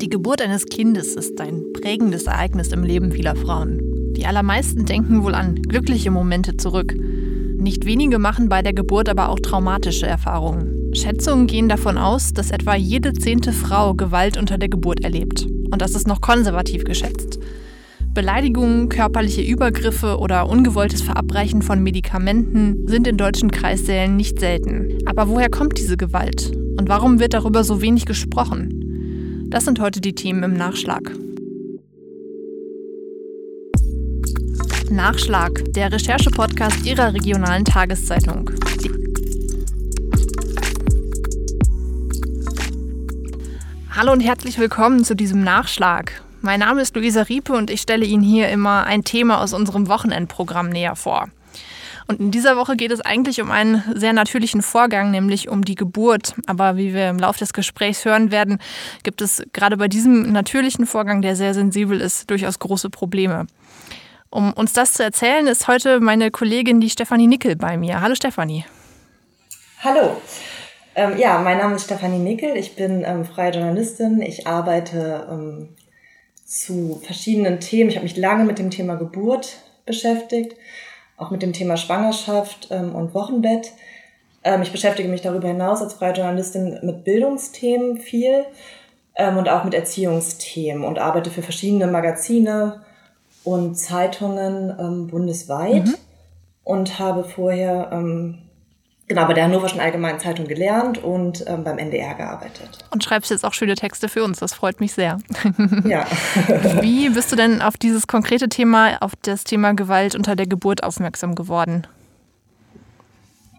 Die Geburt eines Kindes ist ein prägendes Ereignis im Leben vieler Frauen. Die allermeisten denken wohl an glückliche Momente zurück. Nicht wenige machen bei der Geburt aber auch traumatische Erfahrungen. Schätzungen gehen davon aus, dass etwa jede zehnte Frau Gewalt unter der Geburt erlebt. Und das ist noch konservativ geschätzt. Beleidigungen, körperliche Übergriffe oder ungewolltes Verabreichen von Medikamenten sind in deutschen Kreissälen nicht selten. Aber woher kommt diese Gewalt? Und warum wird darüber so wenig gesprochen? Das sind heute die Themen im Nachschlag. Nachschlag, der Recherche-Podcast Ihrer regionalen Tageszeitung. Hallo und herzlich willkommen zu diesem Nachschlag. Mein Name ist Luisa Riepe und ich stelle Ihnen hier immer ein Thema aus unserem Wochenendprogramm näher vor. Und in dieser Woche geht es eigentlich um einen sehr natürlichen Vorgang, nämlich um die Geburt. Aber wie wir im Laufe des Gesprächs hören werden, gibt es gerade bei diesem natürlichen Vorgang, der sehr sensibel ist, durchaus große Probleme. Um uns das zu erzählen, ist heute meine Kollegin, die Stefanie Nickel, bei mir. Hallo Stefanie. Hallo. Ähm, ja, mein Name ist Stefanie Nickel. Ich bin ähm, freie Journalistin. Ich arbeite ähm, zu verschiedenen Themen. Ich habe mich lange mit dem Thema Geburt beschäftigt auch mit dem Thema Schwangerschaft ähm, und Wochenbett. Ähm, ich beschäftige mich darüber hinaus als freie Journalistin mit Bildungsthemen viel ähm, und auch mit Erziehungsthemen und arbeite für verschiedene Magazine und Zeitungen ähm, bundesweit mhm. und habe vorher ähm, genau bei der Hannoverschen Allgemeinen Zeitung gelernt und ähm, beim NDR gearbeitet. Und schreibst jetzt auch schöne Texte für uns, das freut mich sehr. Ja. Wie bist du denn auf dieses konkrete Thema, auf das Thema Gewalt unter der Geburt aufmerksam geworden?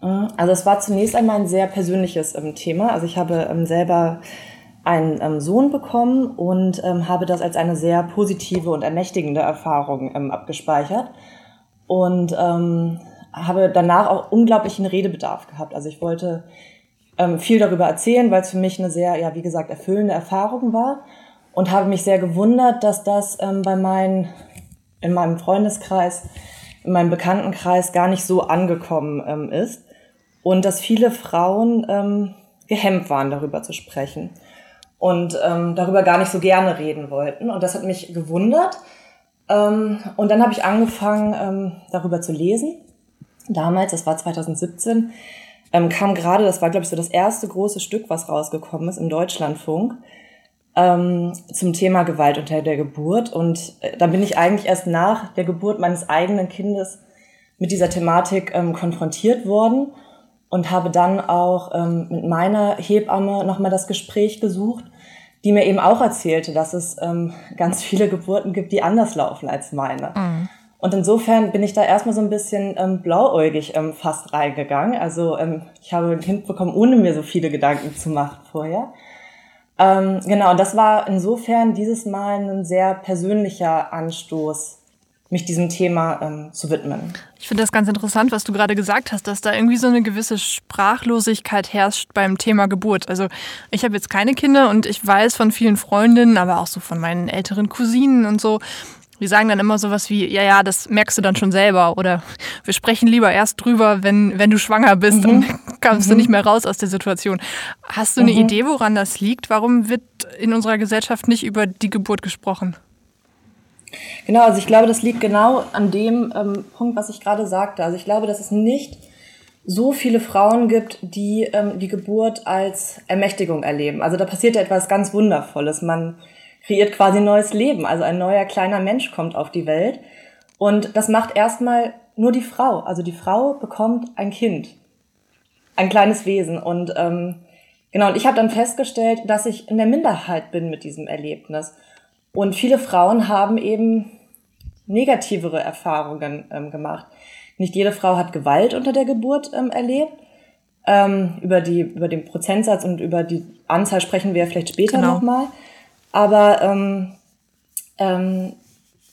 Also es war zunächst einmal ein sehr persönliches ähm, Thema. Also ich habe ähm, selber einen ähm, Sohn bekommen und ähm, habe das als eine sehr positive und ermächtigende Erfahrung ähm, abgespeichert. Und ähm, habe danach auch unglaublichen Redebedarf gehabt. Also ich wollte ähm, viel darüber erzählen, weil es für mich eine sehr, ja, wie gesagt, erfüllende Erfahrung war und habe mich sehr gewundert, dass das ähm, bei meinen, in meinem Freundeskreis, in meinem Bekanntenkreis gar nicht so angekommen ähm, ist und dass viele Frauen ähm, gehemmt waren, darüber zu sprechen und ähm, darüber gar nicht so gerne reden wollten. Und das hat mich gewundert. Ähm, und dann habe ich angefangen, ähm, darüber zu lesen damals, das war 2017, ähm, kam gerade, das war, glaube ich, so das erste große Stück, was rausgekommen ist im Deutschlandfunk, ähm, zum Thema Gewalt unter der Geburt. Und äh, da bin ich eigentlich erst nach der Geburt meines eigenen Kindes mit dieser Thematik ähm, konfrontiert worden und habe dann auch ähm, mit meiner Hebamme nochmal das Gespräch gesucht, die mir eben auch erzählte, dass es ähm, ganz viele Geburten gibt, die anders laufen als meine. Mhm. Und insofern bin ich da erstmal so ein bisschen ähm, blauäugig ähm, fast reingegangen. Also ähm, ich habe ein Kind bekommen, ohne mir so viele Gedanken zu machen vorher. Ähm, genau, und das war insofern dieses Mal ein sehr persönlicher Anstoß, mich diesem Thema ähm, zu widmen. Ich finde das ganz interessant, was du gerade gesagt hast, dass da irgendwie so eine gewisse Sprachlosigkeit herrscht beim Thema Geburt. Also ich habe jetzt keine Kinder und ich weiß von vielen Freundinnen, aber auch so von meinen älteren Cousinen und so, die sagen dann immer sowas wie, ja, ja, das merkst du dann schon selber. Oder wir sprechen lieber erst drüber, wenn, wenn du schwanger bist mhm. und kommst mhm. du nicht mehr raus aus der Situation. Hast du eine mhm. Idee, woran das liegt? Warum wird in unserer Gesellschaft nicht über die Geburt gesprochen? Genau, also ich glaube, das liegt genau an dem ähm, Punkt, was ich gerade sagte. Also ich glaube, dass es nicht so viele Frauen gibt, die ähm, die Geburt als Ermächtigung erleben. Also da passiert ja etwas ganz Wundervolles. Man kreiert quasi ein neues Leben. Also ein neuer kleiner Mensch kommt auf die Welt. Und das macht erstmal nur die Frau. Also die Frau bekommt ein Kind, ein kleines Wesen. Und ähm, genau, und ich habe dann festgestellt, dass ich in der Minderheit bin mit diesem Erlebnis. Und viele Frauen haben eben negativere Erfahrungen ähm, gemacht. Nicht jede Frau hat Gewalt unter der Geburt ähm, erlebt. Ähm, über, die, über den Prozentsatz und über die Anzahl sprechen wir vielleicht später genau. nochmal. Aber ähm, ähm,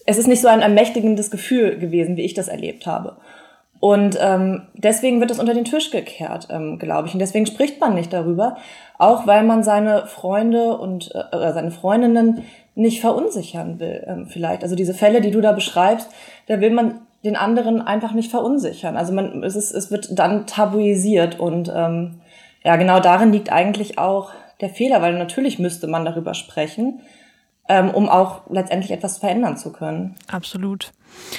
es ist nicht so ein ermächtigendes Gefühl gewesen, wie ich das erlebt habe. Und ähm, deswegen wird das unter den Tisch gekehrt, ähm, glaube ich. Und deswegen spricht man nicht darüber, auch weil man seine Freunde und äh, seine Freundinnen nicht verunsichern will, ähm, vielleicht. Also diese Fälle, die du da beschreibst, da will man den anderen einfach nicht verunsichern. Also man, es, ist, es wird dann tabuisiert und ähm, ja, genau darin liegt eigentlich auch der Fehler, weil natürlich müsste man darüber sprechen, ähm, um auch letztendlich etwas verändern zu können. Absolut.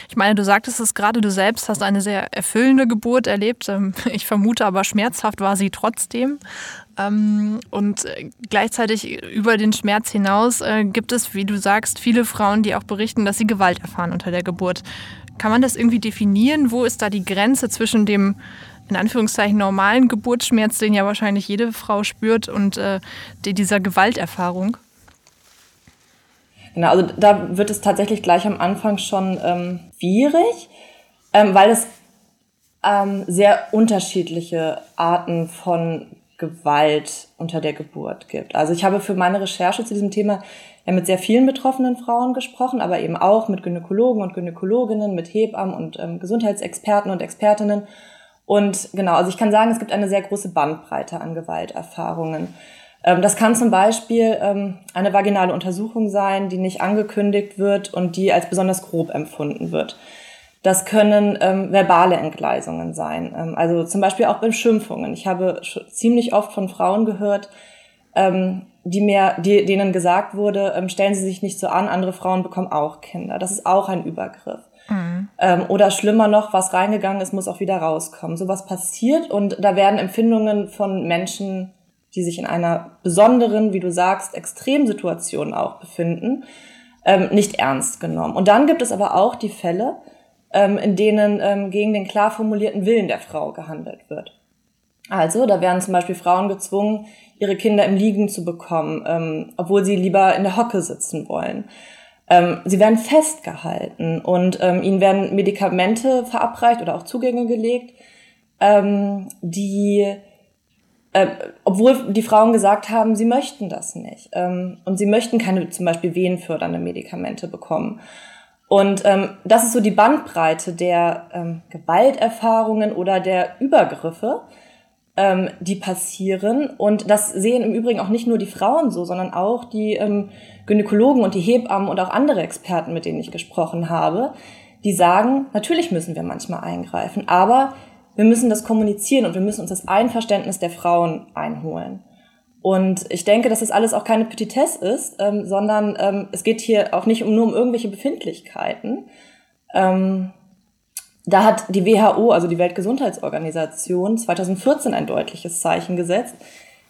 Ich meine, du sagtest es gerade, du selbst hast eine sehr erfüllende Geburt erlebt. Ähm, ich vermute aber, schmerzhaft war sie trotzdem. Ähm, und äh, gleichzeitig über den Schmerz hinaus äh, gibt es, wie du sagst, viele Frauen, die auch berichten, dass sie Gewalt erfahren unter der Geburt. Kann man das irgendwie definieren? Wo ist da die Grenze zwischen dem in Anführungszeichen normalen Geburtsschmerz, den ja wahrscheinlich jede Frau spürt, und äh, dieser Gewalterfahrung? Genau, also da wird es tatsächlich gleich am Anfang schon ähm, schwierig, ähm, weil es ähm, sehr unterschiedliche Arten von Gewalt unter der Geburt gibt. Also ich habe für meine Recherche zu diesem Thema ja mit sehr vielen betroffenen Frauen gesprochen, aber eben auch mit Gynäkologen und Gynäkologinnen, mit Hebammen und ähm, Gesundheitsexperten und Expertinnen. Und genau, also ich kann sagen, es gibt eine sehr große Bandbreite an Gewalterfahrungen. Ähm, das kann zum Beispiel ähm, eine vaginale Untersuchung sein, die nicht angekündigt wird und die als besonders grob empfunden wird. Das können ähm, verbale Entgleisungen sein, also zum Beispiel auch Beschimpfungen. Ich habe ziemlich oft von Frauen gehört, die mir, die, denen gesagt wurde, stellen Sie sich nicht so an, andere Frauen bekommen auch Kinder. Das ist auch ein Übergriff. Mhm. Ähm, oder schlimmer noch, was reingegangen ist, muss auch wieder rauskommen. Sowas passiert und da werden Empfindungen von Menschen die sich in einer besonderen, wie du sagst, Extremsituation auch befinden, ähm, nicht ernst genommen. Und dann gibt es aber auch die Fälle, ähm, in denen ähm, gegen den klar formulierten Willen der Frau gehandelt wird. Also, da werden zum Beispiel Frauen gezwungen, ihre Kinder im Liegen zu bekommen, ähm, obwohl sie lieber in der Hocke sitzen wollen. Ähm, sie werden festgehalten und ähm, ihnen werden Medikamente verabreicht oder auch Zugänge gelegt, ähm, die äh, obwohl die Frauen gesagt haben, sie möchten das nicht. Ähm, und sie möchten keine zum Beispiel wehenfördernde Medikamente bekommen. Und ähm, das ist so die Bandbreite der ähm, Gewalterfahrungen oder der Übergriffe, ähm, die passieren. Und das sehen im Übrigen auch nicht nur die Frauen so, sondern auch die ähm, Gynäkologen und die Hebammen und auch andere Experten, mit denen ich gesprochen habe, die sagen, natürlich müssen wir manchmal eingreifen, aber wir müssen das kommunizieren und wir müssen uns das Einverständnis der Frauen einholen. Und ich denke, dass das alles auch keine Petitesse ist, ähm, sondern ähm, es geht hier auch nicht um, nur um irgendwelche Befindlichkeiten. Ähm, da hat die WHO, also die Weltgesundheitsorganisation, 2014 ein deutliches Zeichen gesetzt,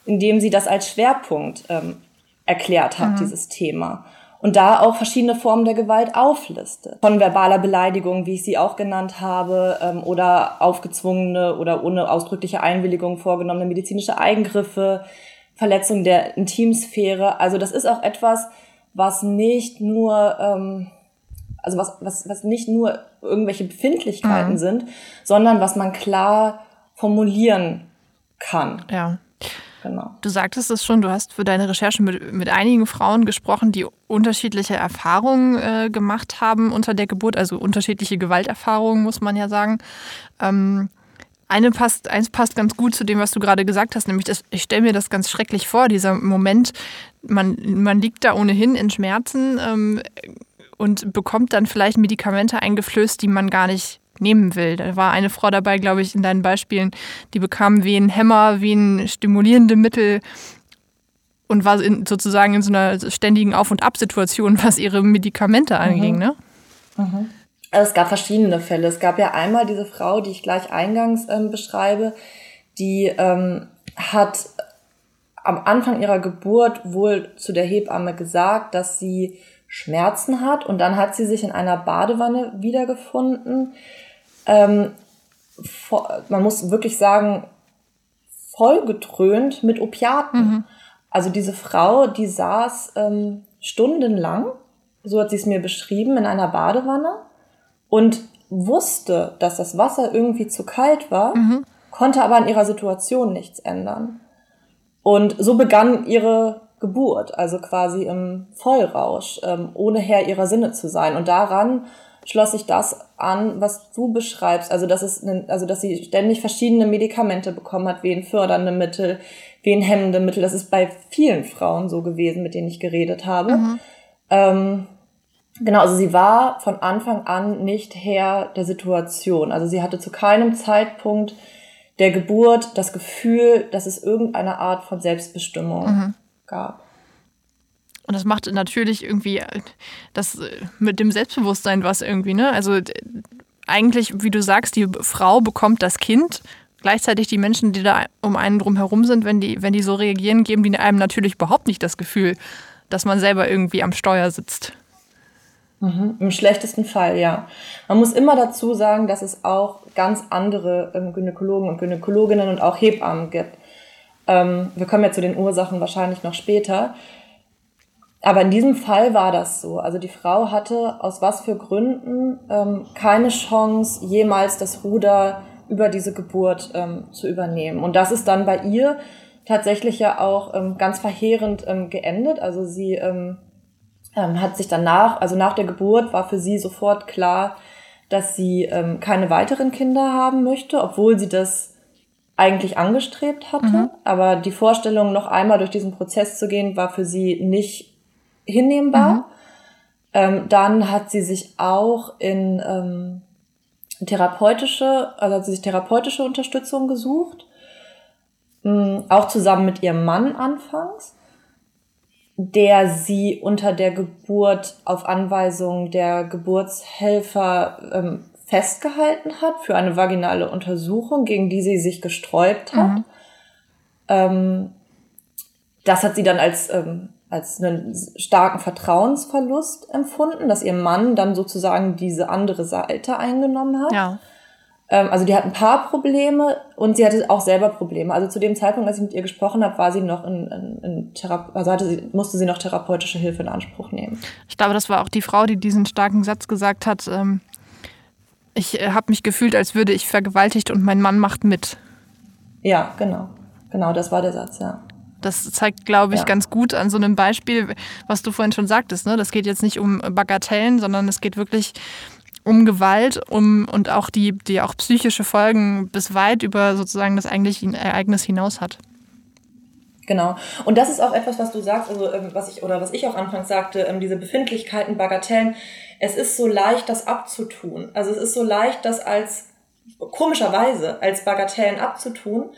indem sie das als Schwerpunkt ähm, erklärt hat, mhm. dieses Thema und da auch verschiedene Formen der Gewalt auflistet. Von verbaler Beleidigung, wie ich sie auch genannt habe, ähm, oder aufgezwungene oder ohne ausdrückliche Einwilligung vorgenommene medizinische Eingriffe, Verletzung der Intimsphäre. Also das ist auch etwas, was nicht nur, ähm, also was, was, was nicht nur irgendwelche Befindlichkeiten mhm. sind, sondern was man klar formulieren kann. Ja. Genau. Du sagtest es schon, du hast für deine Recherche mit, mit einigen Frauen gesprochen, die unterschiedliche Erfahrungen äh, gemacht haben unter der Geburt, also unterschiedliche Gewalterfahrungen, muss man ja sagen. Ähm, eine passt, eins passt ganz gut zu dem, was du gerade gesagt hast, nämlich das, ich stelle mir das ganz schrecklich vor, dieser Moment, man, man liegt da ohnehin in Schmerzen ähm, und bekommt dann vielleicht Medikamente eingeflößt, die man gar nicht nehmen will. Da war eine Frau dabei, glaube ich, in deinen Beispielen, die bekam wie ein Hämmer, wie ein stimulierende Mittel und war in, sozusagen in so einer ständigen Auf- und Ab-Situation, was ihre Medikamente mhm. anging. Mhm. Ne? Mhm. Also es gab verschiedene Fälle. Es gab ja einmal diese Frau, die ich gleich eingangs ähm, beschreibe, die ähm, hat am Anfang ihrer Geburt wohl zu der Hebamme gesagt, dass sie Schmerzen hat und dann hat sie sich in einer Badewanne wiedergefunden ähm, man muss wirklich sagen, vollgetrönt mit Opiaten. Mhm. Also diese Frau, die saß ähm, stundenlang, so hat sie es mir beschrieben, in einer Badewanne und wusste, dass das Wasser irgendwie zu kalt war, mhm. konnte aber an ihrer Situation nichts ändern. Und so begann ihre Geburt, also quasi im Vollrausch, ähm, ohne Herr ihrer Sinne zu sein. Und daran schloss sich das an, was du beschreibst. Also, dass es, also, dass sie ständig verschiedene Medikamente bekommen hat, wen fördernde Mittel, wen hemmende Mittel. Das ist bei vielen Frauen so gewesen, mit denen ich geredet habe. Mhm. Ähm, genau, also sie war von Anfang an nicht Herr der Situation. Also sie hatte zu keinem Zeitpunkt der Geburt das Gefühl, dass es irgendeine Art von Selbstbestimmung mhm. Gab. Und das macht natürlich irgendwie das mit dem Selbstbewusstsein was irgendwie, ne? Also eigentlich, wie du sagst, die Frau bekommt das Kind. Gleichzeitig die Menschen, die da um einen drum herum sind, wenn die, wenn die so reagieren, geben die einem natürlich überhaupt nicht das Gefühl, dass man selber irgendwie am Steuer sitzt. Mhm, Im schlechtesten Fall, ja. Man muss immer dazu sagen, dass es auch ganz andere ähm, Gynäkologen und Gynäkologinnen und auch Hebammen gibt. Ähm, wir kommen ja zu den Ursachen wahrscheinlich noch später. Aber in diesem Fall war das so. Also die Frau hatte aus was für Gründen ähm, keine Chance, jemals das Ruder über diese Geburt ähm, zu übernehmen. Und das ist dann bei ihr tatsächlich ja auch ähm, ganz verheerend ähm, geendet. Also sie ähm, ähm, hat sich danach, also nach der Geburt war für sie sofort klar, dass sie keine weiteren Kinder haben möchte, obwohl sie das eigentlich angestrebt hatte. Mhm. Aber die Vorstellung, noch einmal durch diesen Prozess zu gehen, war für sie nicht hinnehmbar. Mhm. Ähm, dann hat sie sich auch in ähm, therapeutische, also hat sie sich therapeutische Unterstützung gesucht, mh, auch zusammen mit ihrem Mann anfangs der sie unter der Geburt auf Anweisung der Geburtshelfer ähm, festgehalten hat für eine vaginale Untersuchung, gegen die sie sich gesträubt hat. Mhm. Ähm, das hat sie dann als, ähm, als einen starken Vertrauensverlust empfunden, dass ihr Mann dann sozusagen diese andere Seite eingenommen hat. Ja. Ähm, also die hat ein paar Probleme und sie hatte auch selber Probleme. Also zu dem Zeitpunkt, als ich mit ihr gesprochen habe, war sie noch in, in, in Thera also hatte sie, musste sie noch therapeutische Hilfe in Anspruch nehmen. Ich glaube, das war auch die Frau, die diesen starken Satz gesagt hat. Ähm, ich äh, habe mich gefühlt, als würde ich vergewaltigt und mein Mann macht mit. Ja, genau. Genau, das war der Satz, ja. Das zeigt, glaube ich, ja. ganz gut an so einem Beispiel, was du vorhin schon sagtest. Ne? Das geht jetzt nicht um Bagatellen, sondern es geht wirklich um Gewalt um, und auch die, die auch psychische Folgen bis weit über sozusagen das eigentliche Ereignis hinaus hat. Genau. Und das ist auch etwas, was du sagst, also ähm, was ich oder was ich auch anfangs sagte, ähm, diese Befindlichkeiten, Bagatellen. Es ist so leicht, das abzutun. Also es ist so leicht, das als komischerweise als Bagatellen abzutun.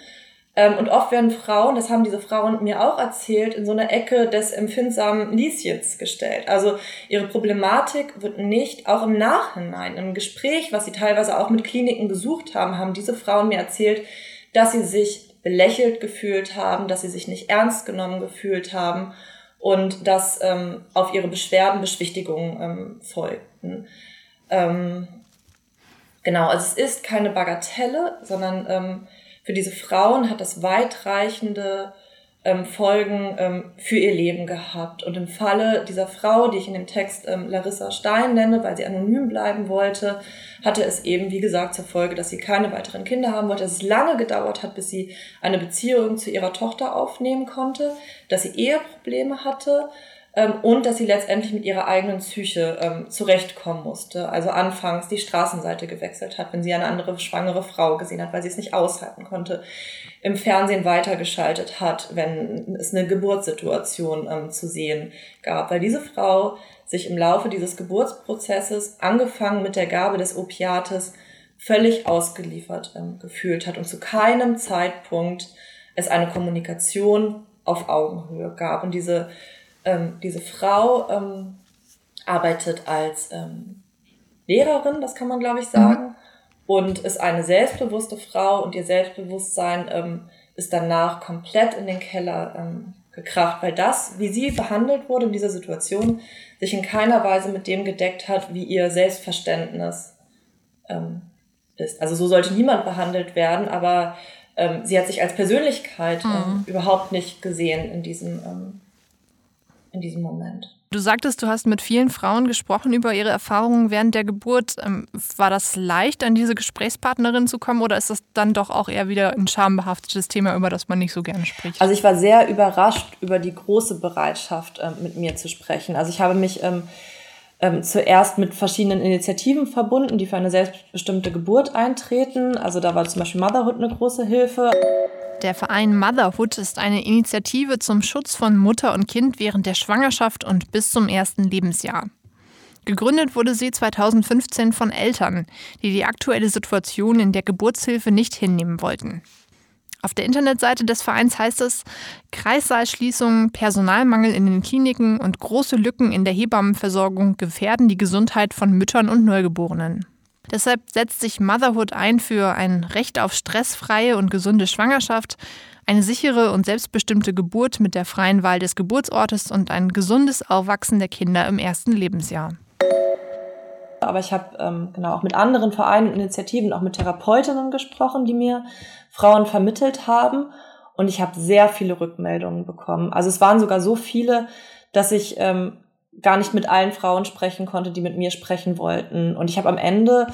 Ähm, und oft werden Frauen, das haben diese Frauen mir auch erzählt, in so eine Ecke des empfindsamen Lieschens gestellt. Also ihre Problematik wird nicht, auch im Nachhinein, im Gespräch, was sie teilweise auch mit Kliniken besucht haben, haben diese Frauen mir erzählt, dass sie sich belächelt gefühlt haben, dass sie sich nicht ernst genommen gefühlt haben und dass ähm, auf ihre Beschwerden Beschwichtigungen ähm, folgten. Ähm, genau, also es ist keine Bagatelle, sondern ähm, für diese Frauen hat das weitreichende ähm, Folgen ähm, für ihr Leben gehabt. Und im Falle dieser Frau, die ich in dem Text ähm, Larissa Stein nenne, weil sie anonym bleiben wollte, hatte es eben, wie gesagt, zur Folge, dass sie keine weiteren Kinder haben wollte, dass es lange gedauert hat, bis sie eine Beziehung zu ihrer Tochter aufnehmen konnte, dass sie Eheprobleme hatte ähm, und dass sie letztendlich mit ihrer eigenen Psyche ähm, zurechtkommen musste. Also anfangs die Straßenseite gewechselt hat, wenn sie eine andere schwangere Frau gesehen hat, weil sie es nicht aushalten konnte, im Fernsehen weitergeschaltet hat, wenn es eine Geburtssituation ähm, zu sehen gab, weil diese Frau sich im Laufe dieses Geburtsprozesses, angefangen mit der Gabe des Opiates, völlig ausgeliefert ähm, gefühlt hat und zu keinem Zeitpunkt es eine Kommunikation auf Augenhöhe gab. Und diese ähm, diese Frau ähm, arbeitet als ähm, Lehrerin, das kann man glaube ich sagen, und ist eine selbstbewusste Frau und ihr Selbstbewusstsein ähm, ist danach komplett in den Keller ähm, gekracht, weil das, wie sie behandelt wurde in dieser Situation, sich in keiner Weise mit dem gedeckt hat, wie ihr Selbstverständnis ähm, ist. Also so sollte niemand behandelt werden, aber sie hat sich als Persönlichkeit mhm. überhaupt nicht gesehen in diesem in diesem Moment. Du sagtest, du hast mit vielen Frauen gesprochen über ihre Erfahrungen während der Geburt. Ähm, war das leicht, an diese Gesprächspartnerin zu kommen oder ist das dann doch auch eher wieder ein schambehaftetes Thema, über das man nicht so gerne spricht? Also ich war sehr überrascht über die große Bereitschaft, ähm, mit mir zu sprechen. Also ich habe mich ähm, ähm, zuerst mit verschiedenen Initiativen verbunden, die für eine selbstbestimmte Geburt eintreten. Also da war zum Beispiel Motherhood eine große Hilfe. Der Verein Motherhood ist eine Initiative zum Schutz von Mutter und Kind während der Schwangerschaft und bis zum ersten Lebensjahr. Gegründet wurde sie 2015 von Eltern, die die aktuelle Situation in der Geburtshilfe nicht hinnehmen wollten. Auf der Internetseite des Vereins heißt es, Kreissaalschließungen, Personalmangel in den Kliniken und große Lücken in der Hebammenversorgung gefährden die Gesundheit von Müttern und Neugeborenen. Deshalb setzt sich Motherhood ein für ein Recht auf stressfreie und gesunde Schwangerschaft, eine sichere und selbstbestimmte Geburt mit der freien Wahl des Geburtsortes und ein gesundes Aufwachsen der Kinder im ersten Lebensjahr. Aber ich habe ähm, genau auch mit anderen Vereinen und Initiativen, auch mit Therapeutinnen gesprochen, die mir Frauen vermittelt haben. Und ich habe sehr viele Rückmeldungen bekommen. Also es waren sogar so viele, dass ich ähm, gar nicht mit allen Frauen sprechen konnte, die mit mir sprechen wollten. Und ich habe am Ende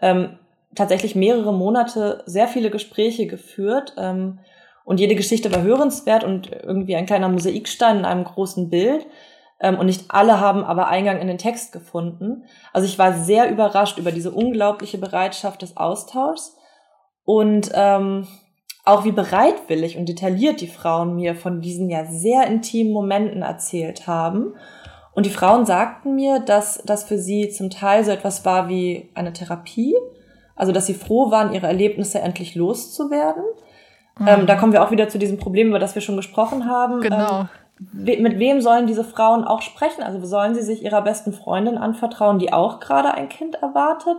ähm, tatsächlich mehrere Monate sehr viele Gespräche geführt. Ähm, und jede Geschichte war hörenswert und irgendwie ein kleiner Mosaikstein in einem großen Bild. Ähm, und nicht alle haben aber Eingang in den Text gefunden. Also ich war sehr überrascht über diese unglaubliche Bereitschaft des Austauschs und ähm, auch wie bereitwillig und detailliert die Frauen mir von diesen ja sehr intimen Momenten erzählt haben. Und die Frauen sagten mir, dass das für sie zum Teil so etwas war wie eine Therapie, also dass sie froh waren, ihre Erlebnisse endlich loszuwerden. Mhm. Ähm, da kommen wir auch wieder zu diesem Problem, über das wir schon gesprochen haben. Genau. Ähm, mit wem sollen diese Frauen auch sprechen? Also sollen sie sich ihrer besten Freundin anvertrauen, die auch gerade ein Kind erwartet?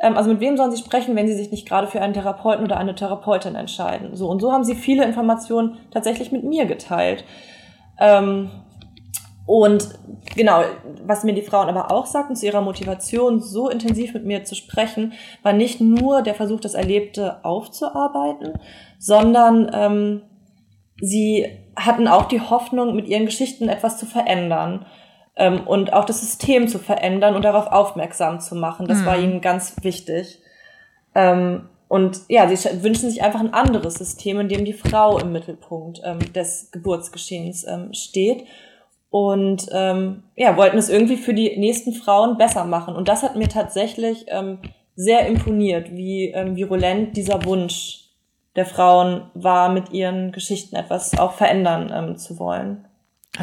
Ähm, also mit wem sollen sie sprechen, wenn sie sich nicht gerade für einen Therapeuten oder eine Therapeutin entscheiden? So und so haben sie viele Informationen tatsächlich mit mir geteilt. Ähm, und genau, was mir die Frauen aber auch sagten zu ihrer Motivation, so intensiv mit mir zu sprechen, war nicht nur der Versuch, das Erlebte aufzuarbeiten, sondern ähm, sie hatten auch die Hoffnung, mit ihren Geschichten etwas zu verändern ähm, und auch das System zu verändern und darauf aufmerksam zu machen. Das mhm. war ihnen ganz wichtig. Ähm, und ja, sie wünschen sich einfach ein anderes System, in dem die Frau im Mittelpunkt ähm, des Geburtsgeschehens ähm, steht. Und ähm, ja, wollten es irgendwie für die nächsten Frauen besser machen. Und das hat mir tatsächlich ähm, sehr imponiert, wie ähm, virulent dieser Wunsch der Frauen war, mit ihren Geschichten etwas auch verändern ähm, zu wollen.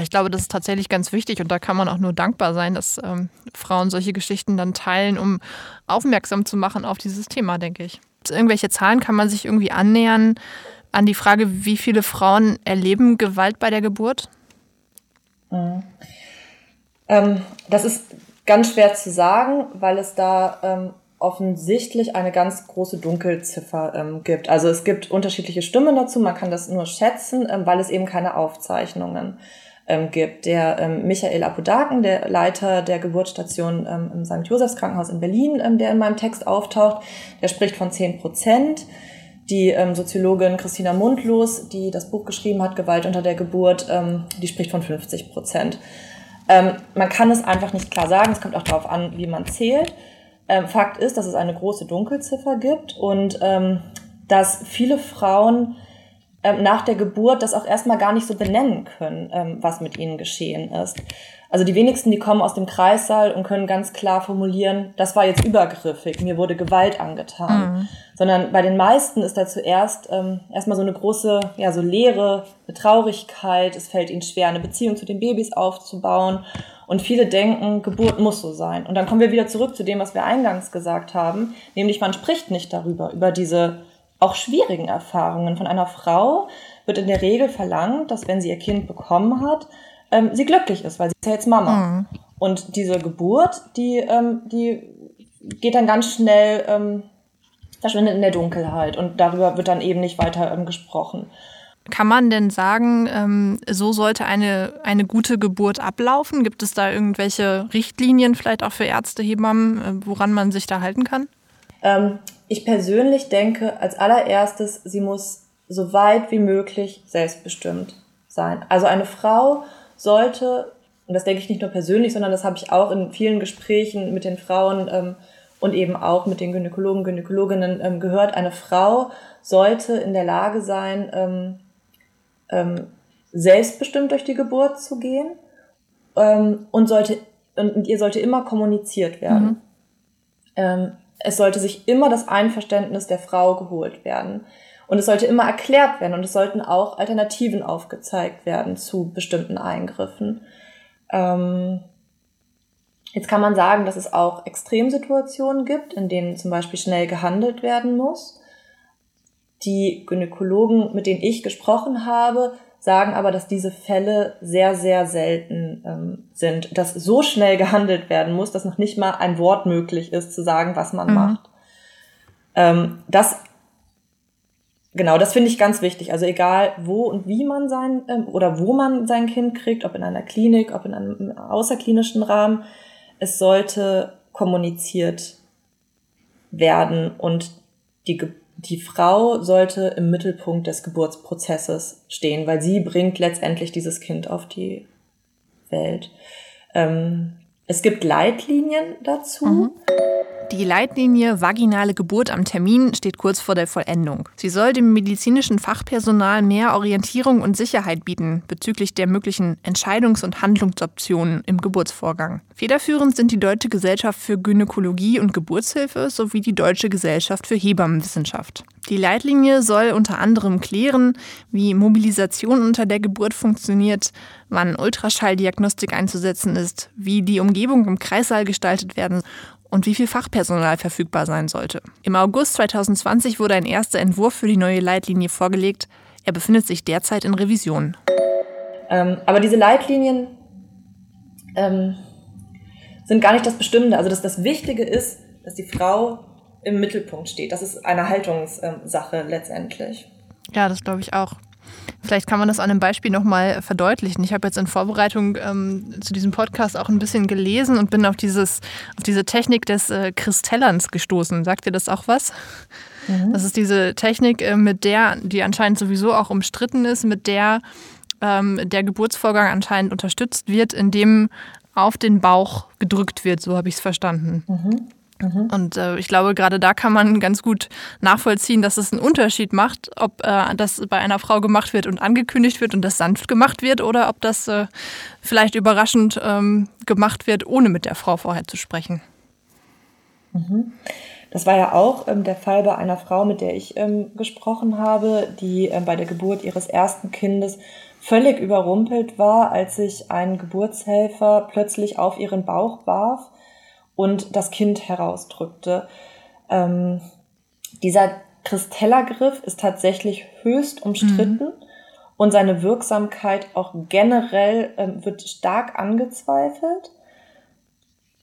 Ich glaube, das ist tatsächlich ganz wichtig und da kann man auch nur dankbar sein, dass ähm, Frauen solche Geschichten dann teilen, um aufmerksam zu machen auf dieses Thema, denke ich. Irgendwelche Zahlen kann man sich irgendwie annähern an die Frage, wie viele Frauen erleben Gewalt bei der Geburt? Mhm. Ähm, das ist ganz schwer zu sagen, weil es da ähm, offensichtlich eine ganz große Dunkelziffer ähm, gibt. Also es gibt unterschiedliche Stimmen dazu, man kann das nur schätzen, ähm, weil es eben keine Aufzeichnungen ähm, gibt. Der ähm, Michael Apodaken, der Leiter der Geburtsstation ähm, im St. Josephs Krankenhaus in Berlin, ähm, der in meinem Text auftaucht, der spricht von 10 Prozent. Die ähm, Soziologin Christina Mundlos, die das Buch geschrieben hat, Gewalt unter der Geburt, ähm, die spricht von 50 Prozent. Ähm, man kann es einfach nicht klar sagen, es kommt auch darauf an, wie man zählt. Ähm, Fakt ist, dass es eine große Dunkelziffer gibt und ähm, dass viele Frauen ähm, nach der Geburt das auch erstmal gar nicht so benennen können, ähm, was mit ihnen geschehen ist. Also die wenigsten, die kommen aus dem Kreissaal und können ganz klar formulieren, das war jetzt übergriffig, mir wurde Gewalt angetan. Mhm. Sondern bei den meisten ist da zuerst ähm, erstmal so eine große, ja, so Leere, eine Traurigkeit, es fällt ihnen schwer, eine Beziehung zu den Babys aufzubauen. Und viele denken, Geburt muss so sein. Und dann kommen wir wieder zurück zu dem, was wir eingangs gesagt haben, nämlich man spricht nicht darüber, über diese auch schwierigen Erfahrungen. Von einer Frau wird in der Regel verlangt, dass wenn sie ihr Kind bekommen hat, ähm, sie glücklich ist, weil sie ist ja jetzt Mama. Mhm. Und diese Geburt, die, ähm, die geht dann ganz schnell, ähm, verschwindet in der Dunkelheit und darüber wird dann eben nicht weiter ähm, gesprochen. Kann man denn sagen, ähm, so sollte eine, eine gute Geburt ablaufen? Gibt es da irgendwelche Richtlinien, vielleicht auch für Ärzte, Hebammen, äh, woran man sich da halten kann? Ähm, ich persönlich denke, als allererstes, sie muss so weit wie möglich selbstbestimmt sein. Also eine Frau sollte, und das denke ich nicht nur persönlich, sondern das habe ich auch in vielen Gesprächen mit den Frauen ähm, und eben auch mit den Gynäkologen, Gynäkologinnen ähm, gehört, eine Frau sollte in der Lage sein, ähm, ähm, selbstbestimmt durch die Geburt zu gehen ähm, und sollte und ihr sollte immer kommuniziert werden. Mhm. Es sollte sich immer das Einverständnis der Frau geholt werden. Und es sollte immer erklärt werden und es sollten auch Alternativen aufgezeigt werden zu bestimmten Eingriffen. Ähm, Jetzt kann man sagen, dass es auch Extremsituationen gibt, in denen zum Beispiel schnell gehandelt werden muss. Die Gynäkologen, mit denen ich gesprochen habe, sagen aber, dass diese Fälle sehr, sehr selten ähm, sind, dass so schnell gehandelt werden muss, dass noch nicht mal ein Wort möglich ist, zu sagen, was man mhm. macht. Ähm, das Genau, das finde ich ganz wichtig. Also egal, wo und wie man sein ähm, oder wo man sein Kind kriegt, ob in einer Klinik, ob in einem außerklinischen Rahmen, es sollte kommuniziert werden und die, die Frau sollte im Mittelpunkt des Geburtsprozesses stehen, weil sie bringt letztendlich dieses Kind auf die Welt. Ähm, es gibt Leitlinien dazu. Mhm. Die Leitlinie Vaginale Geburt am Termin steht kurz vor der Vollendung. Sie soll dem medizinischen Fachpersonal mehr Orientierung und Sicherheit bieten bezüglich der möglichen Entscheidungs- und Handlungsoptionen im Geburtsvorgang. Federführend sind die Deutsche Gesellschaft für Gynäkologie und Geburtshilfe sowie die Deutsche Gesellschaft für Hebammenwissenschaft. Die Leitlinie soll unter anderem klären, wie Mobilisation unter der Geburt funktioniert, wann Ultraschalldiagnostik einzusetzen ist, wie die Umgebung im Kreissaal gestaltet werden und wie viel Fachpersonal verfügbar sein sollte. Im August 2020 wurde ein erster Entwurf für die neue Leitlinie vorgelegt. Er befindet sich derzeit in Revision. Ähm, aber diese Leitlinien ähm, sind gar nicht das Bestimmende. Also dass das Wichtige ist, dass die Frau im Mittelpunkt steht. Das ist eine Haltungssache letztendlich. Ja, das glaube ich auch. Vielleicht kann man das an einem Beispiel nochmal verdeutlichen. Ich habe jetzt in Vorbereitung ähm, zu diesem Podcast auch ein bisschen gelesen und bin auf, dieses, auf diese Technik des äh, Kristellerns gestoßen. Sagt ihr das auch was? Mhm. Das ist diese Technik, äh, mit der, die anscheinend sowieso auch umstritten ist, mit der ähm, der Geburtsvorgang anscheinend unterstützt wird, indem auf den Bauch gedrückt wird. So habe ich es verstanden. Mhm. Mhm. Und äh, ich glaube, gerade da kann man ganz gut nachvollziehen, dass es einen Unterschied macht, ob äh, das bei einer Frau gemacht wird und angekündigt wird und das sanft gemacht wird oder ob das äh, vielleicht überraschend ähm, gemacht wird, ohne mit der Frau vorher zu sprechen. Mhm. Das war ja auch ähm, der Fall bei einer Frau, mit der ich ähm, gesprochen habe, die ähm, bei der Geburt ihres ersten Kindes völlig überrumpelt war, als sich ein Geburtshelfer plötzlich auf ihren Bauch warf und das Kind herausdrückte. Ähm, dieser Kristellergriff ist tatsächlich höchst umstritten mhm. und seine Wirksamkeit auch generell ähm, wird stark angezweifelt.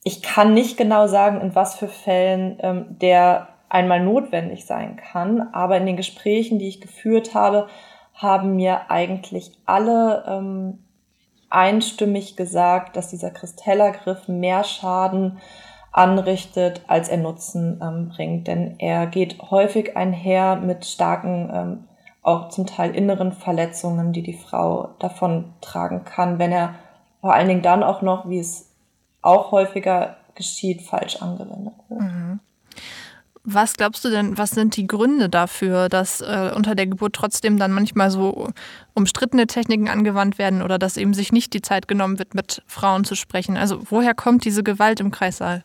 Ich kann nicht genau sagen, in was für Fällen ähm, der einmal notwendig sein kann, aber in den Gesprächen, die ich geführt habe, haben mir eigentlich alle ähm, einstimmig gesagt, dass dieser Kristellergriff mehr Schaden anrichtet, als er Nutzen ähm, bringt. Denn er geht häufig einher mit starken, ähm, auch zum Teil inneren Verletzungen, die die Frau davon tragen kann, wenn er vor allen Dingen dann auch noch, wie es auch häufiger geschieht, falsch angewendet wird. Mhm. Was glaubst du denn, was sind die Gründe dafür, dass äh, unter der Geburt trotzdem dann manchmal so umstrittene Techniken angewandt werden oder dass eben sich nicht die Zeit genommen wird, mit Frauen zu sprechen? Also woher kommt diese Gewalt im Kreissaal?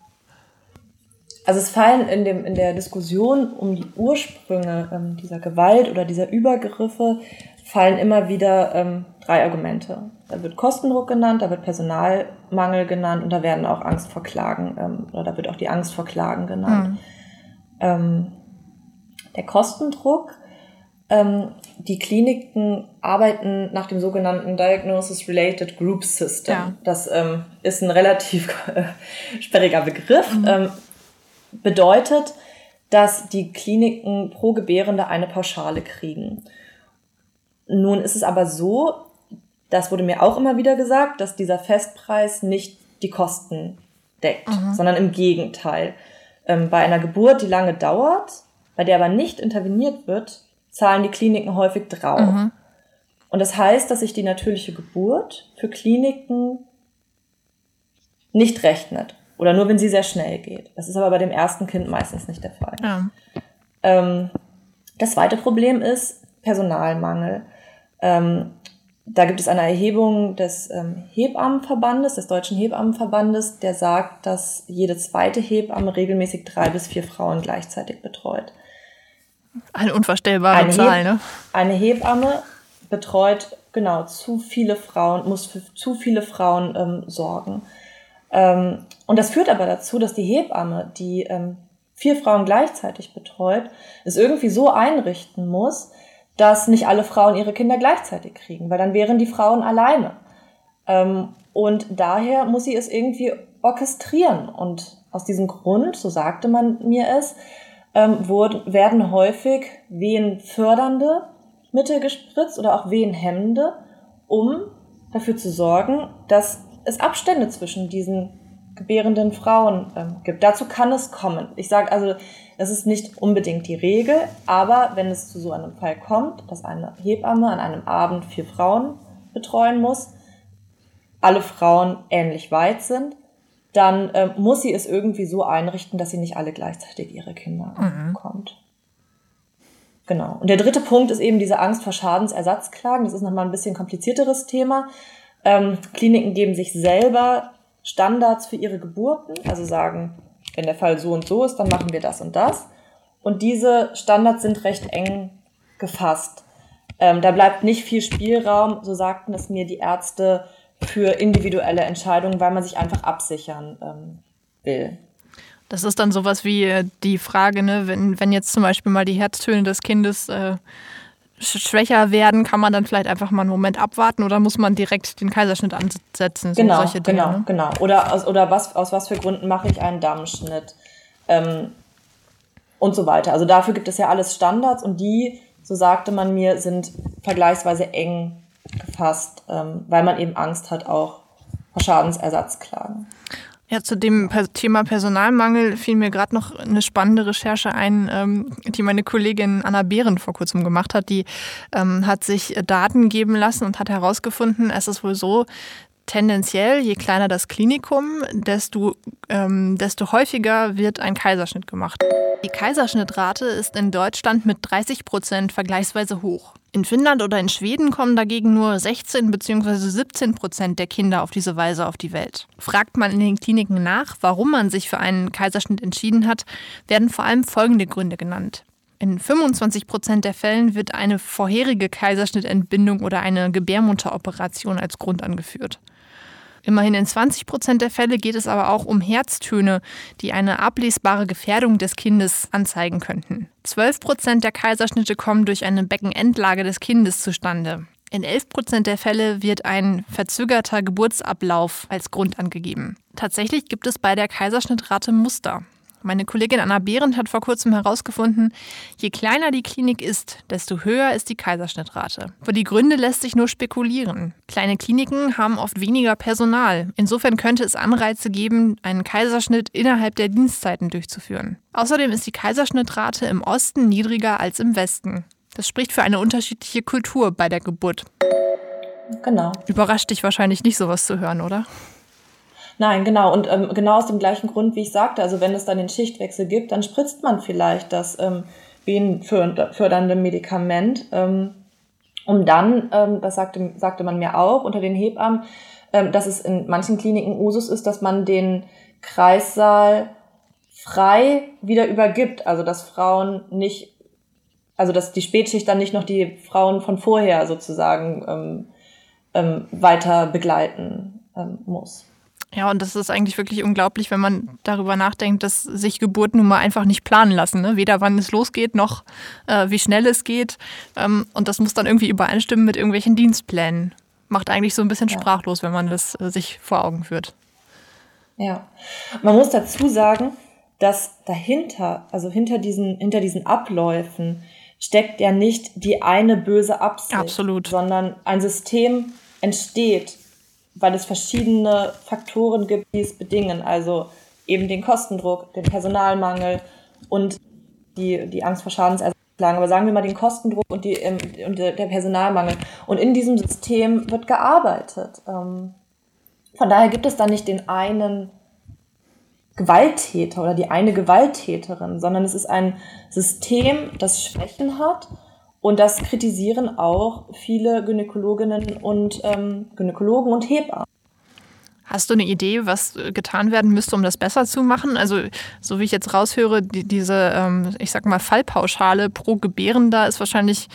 Also es fallen in, dem, in der Diskussion um die Ursprünge ähm, dieser Gewalt oder dieser Übergriffe fallen immer wieder ähm, drei Argumente. Da wird Kostendruck genannt, da wird Personalmangel genannt und da werden auch Angst vor Klagen ähm, oder da wird auch die Angst vor Klagen genannt. Mhm. Ähm, der Kostendruck, ähm, die Kliniken arbeiten nach dem sogenannten Diagnosis Related Group System. Ja. Das ähm, ist ein relativ äh, sperriger Begriff. Mhm. Ähm, bedeutet, dass die Kliniken pro Gebärende eine Pauschale kriegen. Nun ist es aber so, das wurde mir auch immer wieder gesagt, dass dieser Festpreis nicht die Kosten deckt, mhm. sondern im Gegenteil bei einer Geburt, die lange dauert, bei der aber nicht interveniert wird, zahlen die Kliniken häufig drauf. Mhm. Und das heißt, dass sich die natürliche Geburt für Kliniken nicht rechnet. Oder nur, wenn sie sehr schnell geht. Das ist aber bei dem ersten Kind meistens nicht der Fall. Ja. Ähm, das zweite Problem ist Personalmangel. Ähm, da gibt es eine Erhebung des ähm, Hebammenverbandes, des Deutschen Hebammenverbandes, der sagt, dass jede zweite Hebamme regelmäßig drei bis vier Frauen gleichzeitig betreut. Eine unvorstellbare eine Zahl, ne? Eine Hebamme betreut genau zu viele Frauen, muss für zu viele Frauen ähm, sorgen. Ähm, und das führt aber dazu, dass die Hebamme, die ähm, vier Frauen gleichzeitig betreut, es irgendwie so einrichten muss, dass nicht alle Frauen ihre Kinder gleichzeitig kriegen, weil dann wären die Frauen alleine. Ähm, und daher muss sie es irgendwie orchestrieren. Und aus diesem Grund, so sagte man mir es, ähm, werden häufig wehenfördernde Mittel gespritzt oder auch wehenhemmende, um dafür zu sorgen, dass es Abstände zwischen diesen gebärenden Frauen ähm, gibt. Dazu kann es kommen. Ich sage also, das ist nicht unbedingt die Regel, aber wenn es zu so einem Fall kommt, dass eine Hebamme an einem Abend vier Frauen betreuen muss, alle Frauen ähnlich weit sind, dann äh, muss sie es irgendwie so einrichten, dass sie nicht alle gleichzeitig ihre Kinder mhm. bekommt. Genau. Und der dritte Punkt ist eben diese Angst vor Schadensersatzklagen. Das ist nochmal ein bisschen komplizierteres Thema. Ähm, Kliniken geben sich selber Standards für ihre Geburten, also sagen, wenn der Fall so und so ist, dann machen wir das und das. Und diese Standards sind recht eng gefasst. Ähm, da bleibt nicht viel Spielraum, so sagten es mir die Ärzte, für individuelle Entscheidungen, weil man sich einfach absichern ähm, will. Das ist dann sowas wie äh, die Frage, ne, wenn, wenn jetzt zum Beispiel mal die Herztöne des Kindes äh, schwächer werden, kann man dann vielleicht einfach mal einen Moment abwarten oder muss man direkt den Kaiserschnitt ansetzen? So genau, Dinge, genau, ne? genau. Oder, aus, oder was, aus was für Gründen mache ich einen Dammschnitt ähm, und so weiter. Also dafür gibt es ja alles Standards und die, so sagte man mir, sind vergleichsweise eng gefasst, ähm, weil man eben Angst hat auch vor Schadensersatzklagen. Ja, zu dem Thema Personalmangel fiel mir gerade noch eine spannende Recherche ein, ähm, die meine Kollegin Anna Behren vor kurzem gemacht hat. Die ähm, hat sich Daten geben lassen und hat herausgefunden, es ist wohl so, tendenziell, je kleiner das Klinikum, desto, ähm, desto häufiger wird ein Kaiserschnitt gemacht. Die Kaiserschnittrate ist in Deutschland mit 30 Prozent vergleichsweise hoch. In Finnland oder in Schweden kommen dagegen nur 16 bzw. 17 Prozent der Kinder auf diese Weise auf die Welt. Fragt man in den Kliniken nach, warum man sich für einen Kaiserschnitt entschieden hat, werden vor allem folgende Gründe genannt. In 25 Prozent der Fällen wird eine vorherige Kaiserschnittentbindung oder eine Gebärmutteroperation als Grund angeführt. Immerhin in 20 Prozent der Fälle geht es aber auch um Herztöne, die eine ablesbare Gefährdung des Kindes anzeigen könnten. 12 Prozent der Kaiserschnitte kommen durch eine Beckenendlage des Kindes zustande. In 11 Prozent der Fälle wird ein verzögerter Geburtsablauf als Grund angegeben. Tatsächlich gibt es bei der Kaiserschnittrate Muster. Meine Kollegin Anna Behrendt hat vor kurzem herausgefunden, je kleiner die Klinik ist, desto höher ist die Kaiserschnittrate. Für die Gründe lässt sich nur spekulieren. Kleine Kliniken haben oft weniger Personal. Insofern könnte es Anreize geben, einen Kaiserschnitt innerhalb der Dienstzeiten durchzuführen. Außerdem ist die Kaiserschnittrate im Osten niedriger als im Westen. Das spricht für eine unterschiedliche Kultur bei der Geburt. Genau. Überrascht dich wahrscheinlich nicht, sowas zu hören, oder? Nein, genau. Und ähm, genau aus dem gleichen Grund, wie ich sagte, also wenn es dann den Schichtwechsel gibt, dann spritzt man vielleicht das ähm, venenfördernde Medikament, ähm, um dann, ähm, das sagte, sagte man mir auch unter den Hebammen, ähm, dass es in manchen Kliniken Usus ist, dass man den Kreissaal frei wieder übergibt. Also dass Frauen nicht, also dass die Spätschicht dann nicht noch die Frauen von vorher sozusagen ähm, ähm, weiter begleiten ähm, muss. Ja, und das ist eigentlich wirklich unglaublich, wenn man darüber nachdenkt, dass sich Geburten nun mal einfach nicht planen lassen. Ne? Weder wann es losgeht, noch äh, wie schnell es geht. Ähm, und das muss dann irgendwie übereinstimmen mit irgendwelchen Dienstplänen. Macht eigentlich so ein bisschen ja. sprachlos, wenn man das äh, sich vor Augen führt. Ja, man muss dazu sagen, dass dahinter, also hinter diesen, hinter diesen Abläufen, steckt ja nicht die eine böse Absicht, Absolut. sondern ein System entsteht weil es verschiedene Faktoren gibt, die es bedingen. Also eben den Kostendruck, den Personalmangel und die, die Angst vor Schadensersatzklagen. Aber sagen wir mal den Kostendruck und, die, ähm, und der Personalmangel. Und in diesem System wird gearbeitet. Ähm, von daher gibt es da nicht den einen Gewalttäter oder die eine Gewalttäterin, sondern es ist ein System, das Schwächen hat und das kritisieren auch viele Gynäkologinnen und ähm, Gynäkologen und Hebammen. Hast du eine Idee, was getan werden müsste, um das besser zu machen? Also, so wie ich jetzt raushöre, die, diese, ähm, ich sag mal, Fallpauschale pro Gebärender ist wahrscheinlich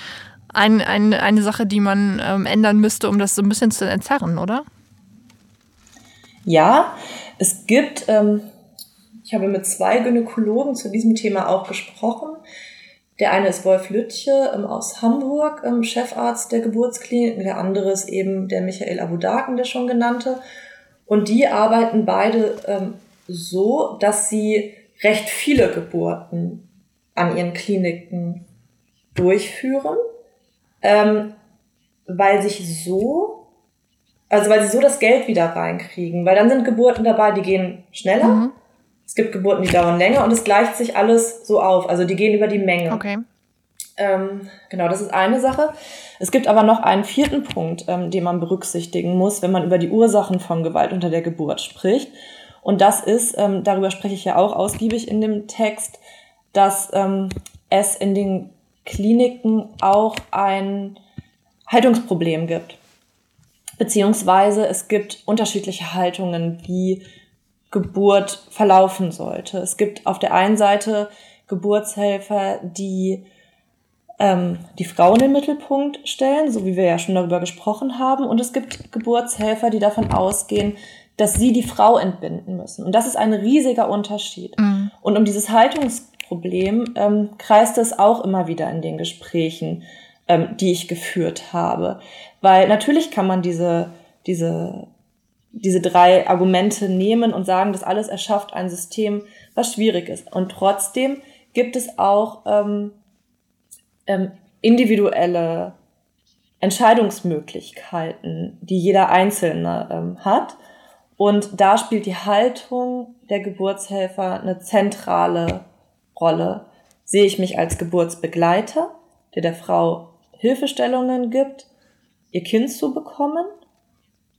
ein, ein, eine Sache, die man ähm, ändern müsste, um das so ein bisschen zu entzerren, oder? Ja, Es gibt, ähm, ich habe mit zwei Gynäkologen zu diesem Thema auch gesprochen. Der eine ist Wolf Lütje ähm, aus Hamburg, ähm, Chefarzt der Geburtsklinik. Der andere ist eben der Michael Abudaken, der schon genannte. Und die arbeiten beide ähm, so, dass sie recht viele Geburten an ihren Kliniken durchführen, ähm, weil sich so, also weil sie so das Geld wieder reinkriegen, weil dann sind Geburten dabei, die gehen schneller. Mhm. Es gibt Geburten, die dauern länger und es gleicht sich alles so auf. Also die gehen über die Menge. Okay. Ähm, genau, das ist eine Sache. Es gibt aber noch einen vierten Punkt, ähm, den man berücksichtigen muss, wenn man über die Ursachen von Gewalt unter der Geburt spricht. Und das ist, ähm, darüber spreche ich ja auch ausgiebig in dem Text, dass ähm, es in den Kliniken auch ein Haltungsproblem gibt. Beziehungsweise es gibt unterschiedliche Haltungen, wie Geburt verlaufen sollte. Es gibt auf der einen Seite Geburtshelfer, die ähm, die Frauen im Mittelpunkt stellen, so wie wir ja schon darüber gesprochen haben. Und es gibt Geburtshelfer, die davon ausgehen, dass sie die Frau entbinden müssen. Und das ist ein riesiger Unterschied. Mhm. Und um dieses Haltungsproblem ähm, kreist es auch immer wieder in den Gesprächen, ähm, die ich geführt habe. Weil natürlich kann man diese, diese, diese drei Argumente nehmen und sagen, das alles erschafft ein System, was schwierig ist. Und trotzdem gibt es auch ähm, ähm, individuelle Entscheidungsmöglichkeiten, die jeder Einzelne ähm, hat. Und da spielt die Haltung der Geburtshelfer eine zentrale Rolle. Sehe ich mich als Geburtsbegleiter, der der Frau Hilfestellungen gibt, ihr Kind zu bekommen,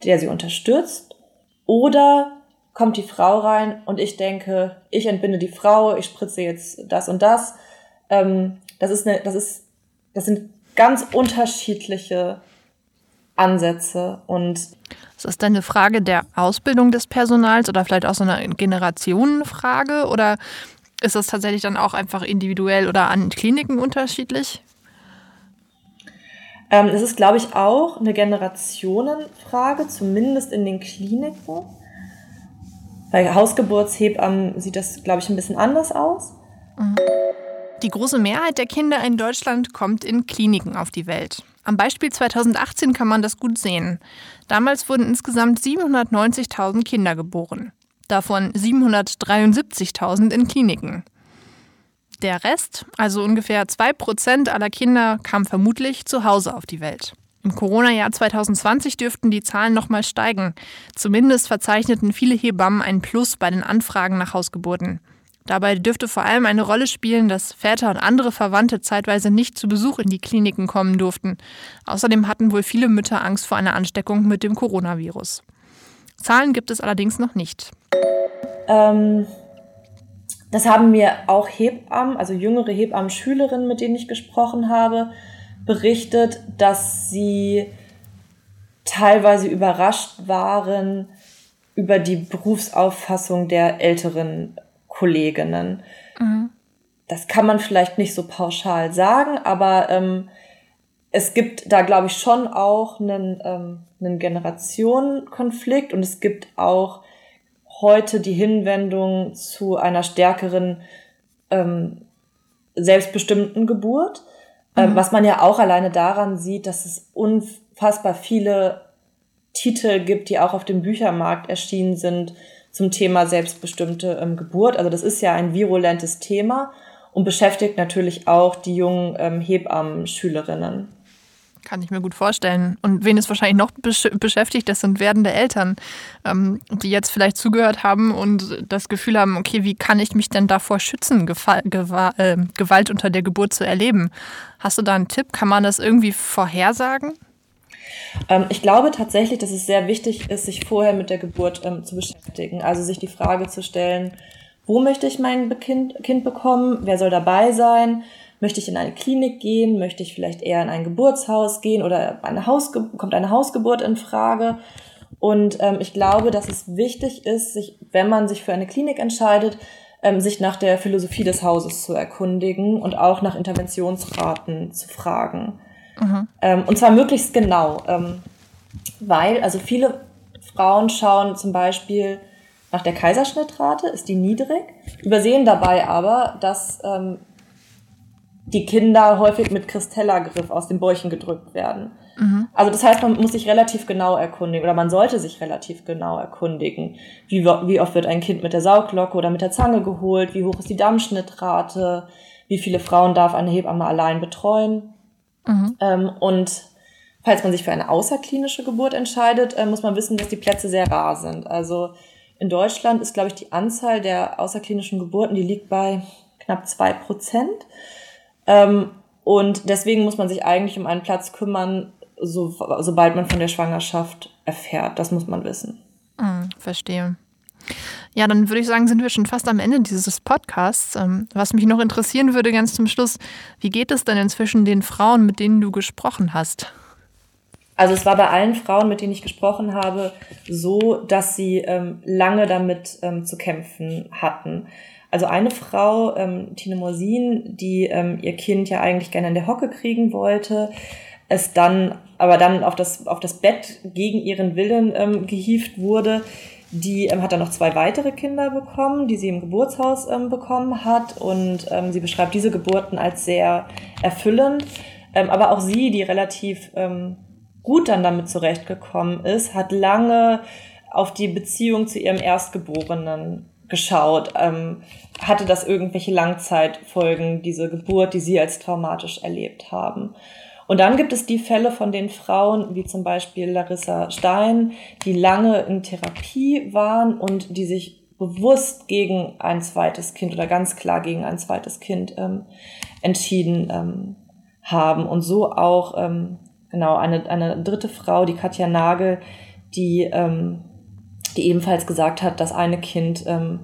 der sie unterstützt, oder kommt die Frau rein und ich denke, ich entbinde die Frau, ich spritze jetzt das und das. Ähm, das ist eine, das ist, das sind ganz unterschiedliche Ansätze und ist das dann eine Frage der Ausbildung des Personals oder vielleicht auch so eine Generationenfrage oder ist das tatsächlich dann auch einfach individuell oder an Kliniken unterschiedlich? Ähm, es ist, glaube ich, auch eine Generationenfrage, zumindest in den Kliniken. Bei Hausgeburtshebammen sieht das, glaube ich, ein bisschen anders aus. Mhm. Die große Mehrheit der Kinder in Deutschland kommt in Kliniken auf die Welt. Am Beispiel 2018 kann man das gut sehen. Damals wurden insgesamt 790.000 Kinder geboren. Davon 773.000 in Kliniken. Der Rest, also ungefähr 2% aller Kinder, kam vermutlich zu Hause auf die Welt. Im Corona-Jahr 2020 dürften die Zahlen noch mal steigen. Zumindest verzeichneten viele Hebammen ein Plus bei den Anfragen nach Hausgeburten. Dabei dürfte vor allem eine Rolle spielen, dass Väter und andere Verwandte zeitweise nicht zu Besuch in die Kliniken kommen durften. Außerdem hatten wohl viele Mütter Angst vor einer Ansteckung mit dem Coronavirus. Zahlen gibt es allerdings noch nicht. Ähm, das haben mir auch Hebammen, also jüngere Hebammen-Schülerinnen, mit denen ich gesprochen habe, berichtet, dass sie teilweise überrascht waren über die Berufsauffassung der älteren Kolleginnen. Mhm. Das kann man vielleicht nicht so pauschal sagen, aber ähm, es gibt da, glaube ich, schon auch einen, ähm, einen Generationenkonflikt und es gibt auch heute die Hinwendung zu einer stärkeren ähm, selbstbestimmten Geburt, ähm, mhm. was man ja auch alleine daran sieht, dass es unfassbar viele Titel gibt, die auch auf dem Büchermarkt erschienen sind, zum Thema selbstbestimmte ähm, Geburt. Also das ist ja ein virulentes Thema und beschäftigt natürlich auch die jungen ähm, Hebammen-Schülerinnen. Kann ich mir gut vorstellen. Und wen es wahrscheinlich noch besch beschäftigt, das sind werdende Eltern, ähm, die jetzt vielleicht zugehört haben und das Gefühl haben, okay, wie kann ich mich denn davor schützen, Gefa Gewa äh, Gewalt unter der Geburt zu erleben? Hast du da einen Tipp? Kann man das irgendwie vorhersagen? Ähm, ich glaube tatsächlich, dass es sehr wichtig ist, sich vorher mit der Geburt ähm, zu beschäftigen. Also sich die Frage zu stellen, wo möchte ich mein kind, kind bekommen? Wer soll dabei sein? Möchte ich in eine Klinik gehen? Möchte ich vielleicht eher in ein Geburtshaus gehen oder eine Hausge kommt eine Hausgeburt in Frage? Und ähm, ich glaube, dass es wichtig ist, sich, wenn man sich für eine Klinik entscheidet, ähm, sich nach der Philosophie des Hauses zu erkundigen und auch nach Interventionsraten zu fragen. Mhm. Ähm, und zwar möglichst genau, ähm, weil also viele Frauen schauen zum Beispiel nach der Kaiserschnittrate ist die niedrig, übersehen dabei aber, dass ähm, die Kinder häufig mit Kristella-Griff aus den Bäuchen gedrückt werden. Mhm. Also das heißt, man muss sich relativ genau erkundigen oder man sollte sich relativ genau erkundigen. Wie, wie oft wird ein Kind mit der Sauglocke oder mit der Zange geholt? Wie hoch ist die Dammschnittrate? Wie viele Frauen darf eine Hebamme allein betreuen? Mhm. Ähm, und falls man sich für eine außerklinische Geburt entscheidet, äh, muss man wissen, dass die Plätze sehr rar sind. Also in Deutschland ist, glaube ich, die Anzahl der außerklinischen Geburten, die liegt bei knapp zwei Prozent. Ähm, und deswegen muss man sich eigentlich um einen Platz kümmern, so, sobald man von der Schwangerschaft erfährt. Das muss man wissen. Mm, verstehe. Ja, dann würde ich sagen, sind wir schon fast am Ende dieses Podcasts. Ähm, was mich noch interessieren würde, ganz zum Schluss, wie geht es denn inzwischen den Frauen, mit denen du gesprochen hast? Also es war bei allen Frauen, mit denen ich gesprochen habe, so, dass sie ähm, lange damit ähm, zu kämpfen hatten. Also eine Frau, ähm, Tine Morsin, die ähm, ihr Kind ja eigentlich gerne in der Hocke kriegen wollte, es dann aber dann auf das, auf das Bett gegen ihren Willen ähm, gehievt wurde. Die ähm, hat dann noch zwei weitere Kinder bekommen, die sie im Geburtshaus ähm, bekommen hat. Und ähm, sie beschreibt diese Geburten als sehr erfüllend. Ähm, aber auch sie, die relativ ähm, gut dann damit zurechtgekommen ist, hat lange auf die Beziehung zu ihrem Erstgeborenen geschaut. Ähm, hatte das irgendwelche Langzeitfolgen, diese Geburt, die sie als traumatisch erlebt haben? Und dann gibt es die Fälle von den Frauen, wie zum Beispiel Larissa Stein, die lange in Therapie waren und die sich bewusst gegen ein zweites Kind oder ganz klar gegen ein zweites Kind ähm, entschieden ähm, haben und so auch ähm, genau eine, eine dritte Frau, die Katja Nagel, die, ähm, die ebenfalls gesagt hat, dass eine Kind ähm,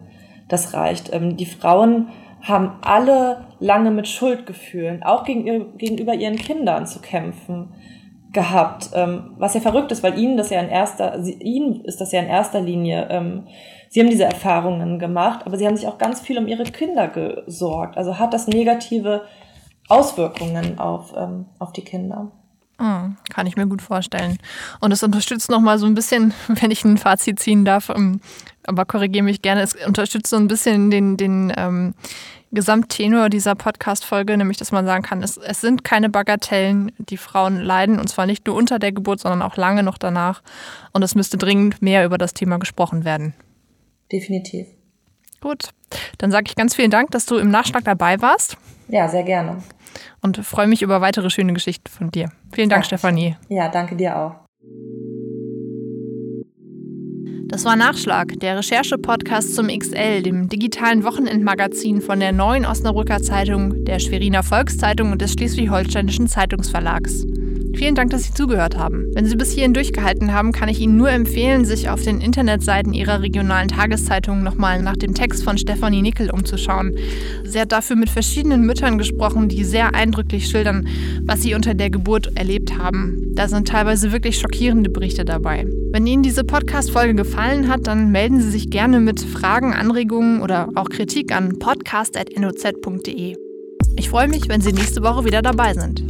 das reicht. Ähm, die Frauen haben alle lange mit Schuldgefühlen, auch gegenüber ihren Kindern zu kämpfen gehabt, ähm, was ja verrückt ist, weil ihnen das ja in erster, sie, ihnen ist das ja in erster Linie, ähm, sie haben diese Erfahrungen gemacht, aber sie haben sich auch ganz viel um ihre Kinder gesorgt. Also hat das negative Auswirkungen auf, ähm, auf die Kinder. Mhm, kann ich mir gut vorstellen. Und es unterstützt nochmal so ein bisschen, wenn ich ein Fazit ziehen darf, ähm, aber korrigiere mich gerne, es unterstützt so ein bisschen den, den ähm, Gesamttenor dieser Podcast-Folge, nämlich dass man sagen kann, es, es sind keine Bagatellen, die Frauen leiden, und zwar nicht nur unter der Geburt, sondern auch lange noch danach. Und es müsste dringend mehr über das Thema gesprochen werden. Definitiv. Gut, dann sage ich ganz vielen Dank, dass du im Nachschlag dabei warst. Ja, sehr gerne und freue mich über weitere schöne Geschichten von dir. Vielen Dank, ja. Stefanie. Ja, danke dir auch. Das war Nachschlag, der Recherche-Podcast zum XL, dem digitalen Wochenendmagazin von der Neuen Osnabrücker Zeitung, der Schweriner Volkszeitung und des Schleswig-Holsteinischen Zeitungsverlags. Vielen Dank, dass Sie zugehört haben. Wenn Sie bis hierhin durchgehalten haben, kann ich Ihnen nur empfehlen, sich auf den Internetseiten Ihrer regionalen Tageszeitung nochmal nach dem Text von Stefanie Nickel umzuschauen. Sie hat dafür mit verschiedenen Müttern gesprochen, die sehr eindrücklich schildern, was sie unter der Geburt erlebt haben. Da sind teilweise wirklich schockierende Berichte dabei. Wenn Ihnen diese Podcast-Folge gefallen hat, dann melden Sie sich gerne mit Fragen, Anregungen oder auch Kritik an podcast.noz.de. Ich freue mich, wenn Sie nächste Woche wieder dabei sind.